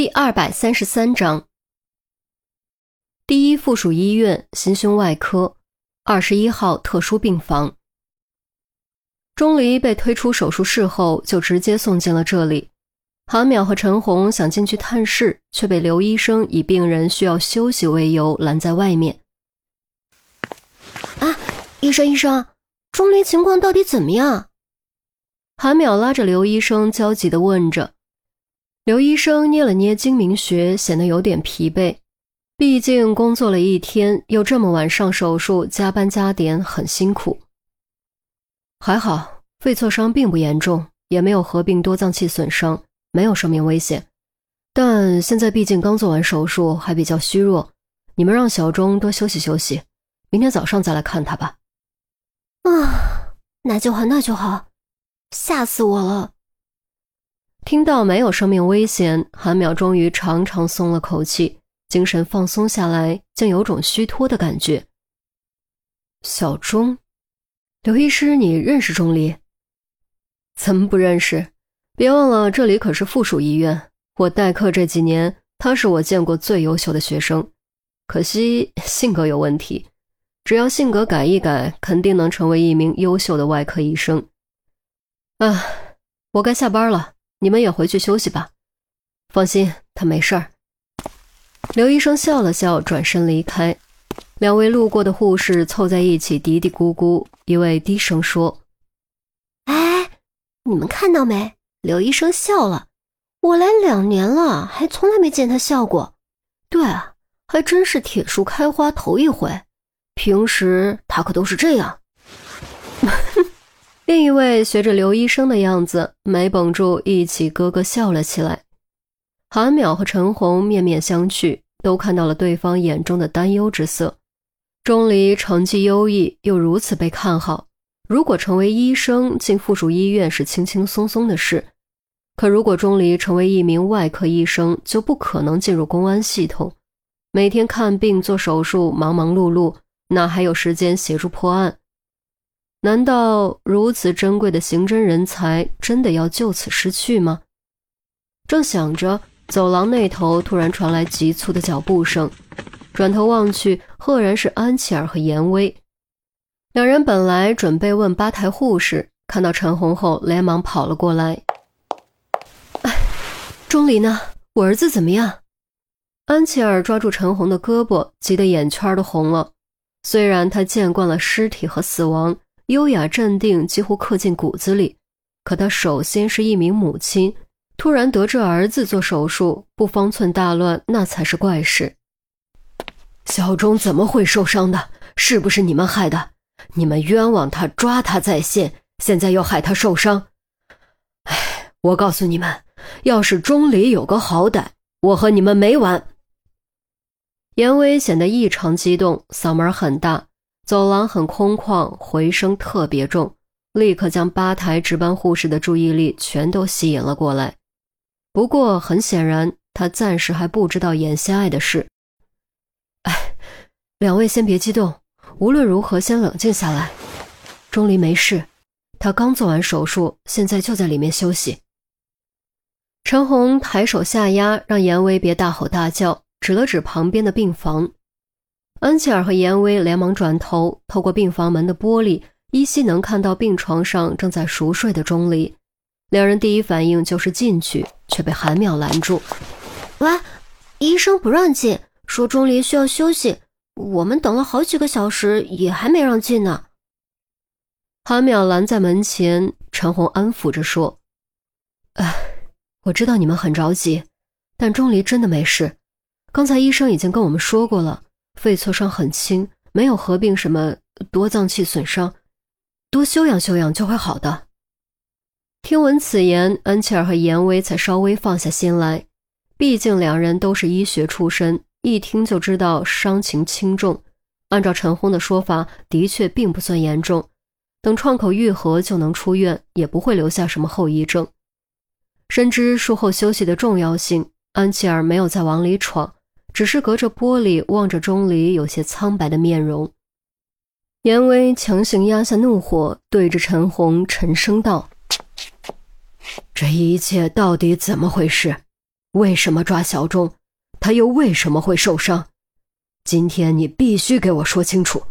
第二百三十三章，第一附属医院心胸外科二十一号特殊病房。钟离被推出手术室后，就直接送进了这里。韩淼和陈红想进去探视，却被刘医生以病人需要休息为由拦在外面。啊，医生，医生，钟离情况到底怎么样？韩淼拉着刘医生焦急地问着。刘医生捏了捏睛明穴，显得有点疲惫。毕竟工作了一天，又这么晚上手术，加班加点，很辛苦。还好，肺挫伤并不严重，也没有合并多脏器损伤，没有生命危险。但现在毕竟刚做完手术，还比较虚弱。你们让小钟多休息休息，明天早上再来看他吧。啊，那就好，那就好。吓死我了！听到没有生命危险，韩淼终于长长松了口气，精神放松下来，竟有种虚脱的感觉。小钟，刘医师，你认识钟离？怎么不认识？别忘了，这里可是附属医院。我代课这几年，他是我见过最优秀的学生。可惜性格有问题，只要性格改一改，肯定能成为一名优秀的外科医生。啊，我该下班了。你们也回去休息吧，放心，他没事儿。刘医生笑了笑，转身离开。两位路过的护士凑在一起嘀嘀咕咕，一位低声说：“哎，你们看到没？刘医生笑了。我来两年了，还从来没见他笑过。对啊，还真是铁树开花头一回。平时他可都是这样。”另一位学着刘医生的样子，没绷住，一起咯咯笑了起来。韩淼和陈红面面相觑，都看到了对方眼中的担忧之色。钟离成绩优异，又如此被看好，如果成为医生，进附属医院是轻轻松松的事；可如果钟离成为一名外科医生，就不可能进入公安系统，每天看病做手术，忙忙碌碌，哪还有时间协助破案？难道如此珍贵的刑侦人才真的要就此失去吗？正想着，走廊那头突然传来急促的脚步声，转头望去，赫然是安琪儿和严威。两人本来准备问吧台护士，看到陈红后，连忙跑了过来。哎，钟离呢？我儿子怎么样？安琪儿抓住陈红的胳膊，急得眼圈都红了。虽然他见惯了尸体和死亡。优雅镇定几乎刻进骨子里，可她首先是一名母亲，突然得知儿子做手术，不方寸大乱，那才是怪事。小钟怎么会受伤的？是不是你们害的？你们冤枉他，抓他在线，现在又害他受伤。哎，我告诉你们，要是钟离有个好歹，我和你们没完。严威显得异常激动，嗓门很大。走廊很空旷，回声特别重，立刻将吧台值班护士的注意力全都吸引了过来。不过很显然，他暂时还不知道眼下爱的事。哎，两位先别激动，无论如何先冷静下来。钟离没事，他刚做完手术，现在就在里面休息。陈红抬手下压，让严威别大吼大叫，指了指旁边的病房。安琪儿和严威连忙转头，透过病房门的玻璃，依稀能看到病床上正在熟睡的钟离。两人第一反应就是进去，却被韩淼拦住：“喂，医生不让进，说钟离需要休息。我们等了好几个小时，也还没让进呢。”韩淼拦在门前，陈红安抚着说：“哎，我知道你们很着急，但钟离真的没事。刚才医生已经跟我们说过了。”肺挫伤很轻，没有合并什么多脏器损伤，多休养休养就会好的。听闻此言，安琪儿和严威才稍微放下心来，毕竟两人都是医学出身，一听就知道伤情轻重。按照陈红的说法，的确并不算严重，等创口愈合就能出院，也不会留下什么后遗症。深知术后休息的重要性，安琪儿没有再往里闯。只是隔着玻璃望着钟离有些苍白的面容，严威强行压下怒火，对着陈红沉声道：“这一切到底怎么回事？为什么抓小钟？他又为什么会受伤？今天你必须给我说清楚。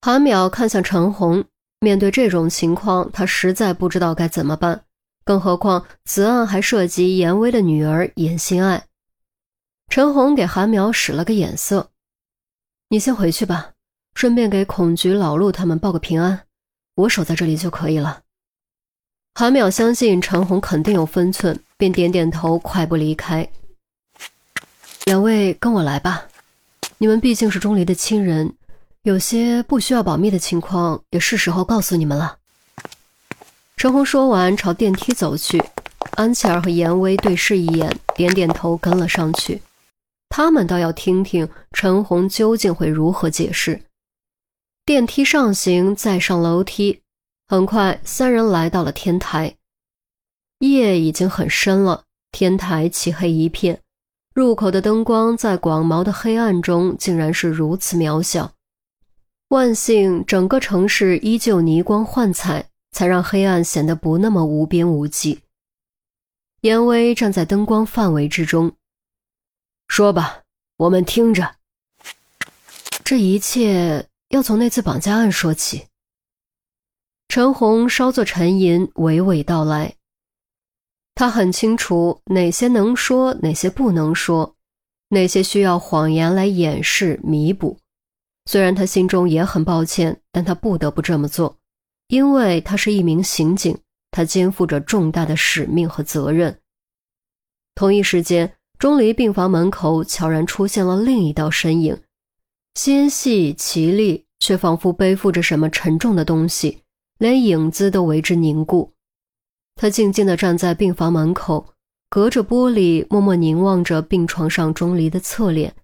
韩淼看向陈红，面对这种情况，他实在不知道该怎么办。更何况此案还涉及严威的女儿严心爱。陈红给韩淼使了个眼色：“你先回去吧，顺便给孔局、老陆他们报个平安，我守在这里就可以了。”韩淼相信陈红肯定有分寸，便点点头，快步离开。两位跟我来吧，你们毕竟是钟离的亲人，有些不需要保密的情况，也是时候告诉你们了。陈红说完，朝电梯走去。安琪儿和严威对视一眼，点点头，跟了上去。他们倒要听听陈红究竟会如何解释。电梯上行，再上楼梯，很快三人来到了天台。夜已经很深了，天台漆黑一片，入口的灯光在广袤的黑暗中竟然是如此渺小。万幸，整个城市依旧霓光幻彩，才让黑暗显得不那么无边无际。严威站在灯光范围之中。说吧，我们听着。这一切要从那次绑架案说起。陈红稍作沉吟，娓娓道来。他很清楚哪些能说，哪些不能说，哪些需要谎言来掩饰弥补。虽然他心中也很抱歉，但他不得不这么做，因为他是一名刑警，他肩负着重大的使命和责任。同一时间。钟离病房门口悄然出现了另一道身影，纤细绮丽，却仿佛背负着什么沉重的东西，连影子都为之凝固。他静静地站在病房门口，隔着玻璃默默凝望着病床上钟离的侧脸，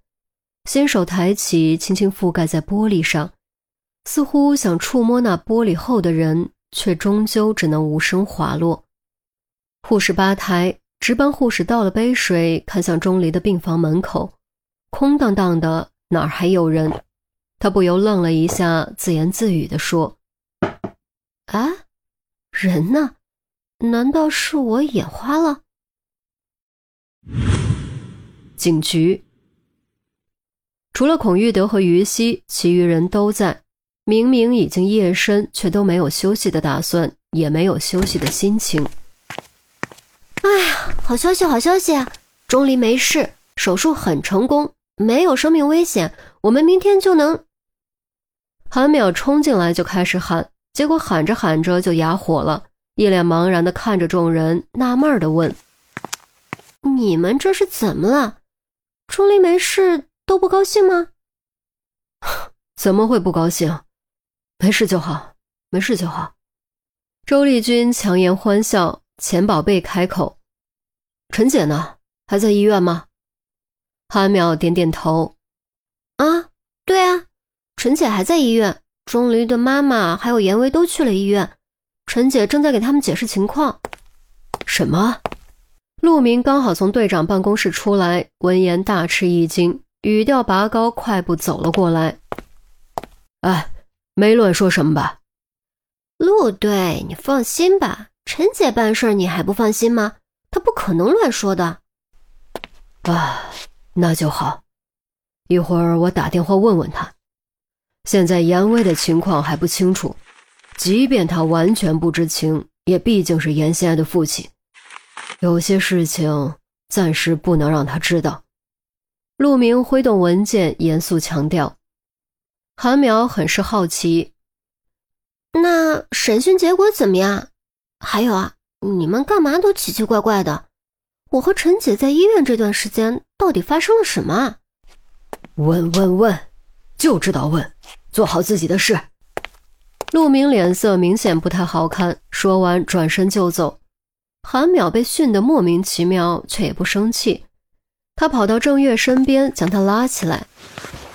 纤手抬起，轻轻覆盖在玻璃上，似乎想触摸那玻璃后的人，却终究只能无声滑落。护士吧台。值班护士倒了杯水，看向钟离的病房门口，空荡荡的，哪儿还有人？他不由愣了一下，自言自语地说：“啊，人呢？难道是我眼花了？”警局除了孔玉德和于西，其余人都在。明明已经夜深，却都没有休息的打算，也没有休息的心情。哎呀，好消息，好消息！钟离没事，手术很成功，没有生命危险。我们明天就能。韩淼冲进来就开始喊，结果喊着喊着就哑火了，一脸茫然的看着众人，纳闷的问：“你们这是怎么了？钟离没事都不高兴吗？”“ 怎么会不高兴？没事就好，没事就好。”周丽君强颜欢笑。钱宝贝开口：“陈姐呢？还在医院吗？”韩淼点点头：“啊，对啊，陈姐还在医院。钟离的妈妈还有严威都去了医院，陈姐正在给他们解释情况。”什么？陆明刚好从队长办公室出来，闻言大吃一惊，语调拔高，快步走了过来：“哎，没乱说什么吧？”陆队，你放心吧。陈姐办事你还不放心吗？她不可能乱说的。啊，那就好。一会儿我打电话问问她。现在严威的情况还不清楚，即便他完全不知情，也毕竟是严心爱的父亲，有些事情暂时不能让他知道。陆明挥动文件，严肃强调。韩淼很是好奇，那审讯结果怎么样？还有啊，你们干嘛都奇奇怪怪的？我和陈姐在医院这段时间到底发生了什么啊？问问问，就知道问，做好自己的事。陆明脸色明显不太好看，说完转身就走。韩淼被训得莫名其妙，却也不生气。他跑到郑月身边，将她拉起来：“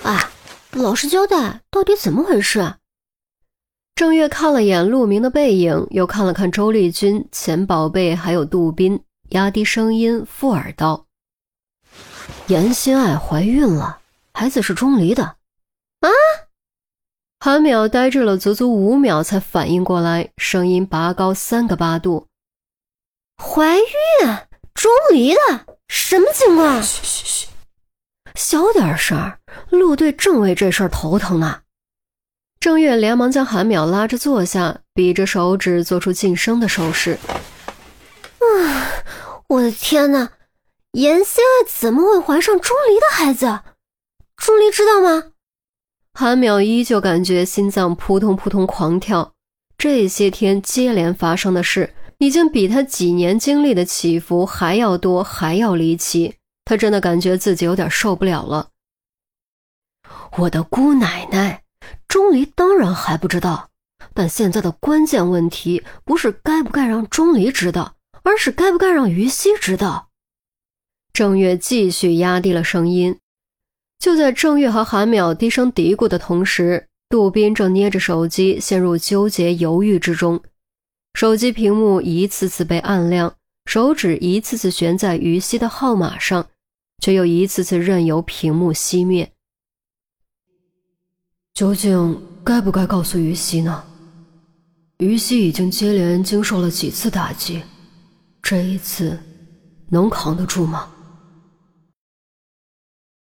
啊，老实交代，到底怎么回事？”郑月看了眼陆明的背影，又看了看周丽君、钱宝贝，还有杜宾，压低声音附耳道：“严心爱怀孕了，孩子是钟离的。”啊！韩淼呆滞了足足五秒，才反应过来，声音拔高三个八度：“怀孕？钟离的，什么情况？嘘嘘嘘，小点声，陆队正为这事儿头疼呢。郑月连忙将韩淼拉着坐下，比着手指做出噤声的手势。啊，我的天哪！严心爱怎么会怀上钟离的孩子？钟离知道吗？韩淼依旧感觉心脏扑通扑通狂跳。这些天接连发生的事，已经比他几年经历的起伏还要多，还要离奇。他真的感觉自己有点受不了了。我的姑奶奶，钟离当然还不知道，但现在的关键问题不是该不该让钟离知道，而是该不该让于西知道。郑月继续压低了声音。就在郑月和韩淼低声嘀咕的同时，杜斌正捏着手机，陷入纠结犹豫之中。手机屏幕一次次被按亮，手指一次次悬在于西的号码上，却又一次次任由屏幕熄灭。究竟该不该告诉于西呢？于西已经接连经受了几次打击，这一次能扛得住吗？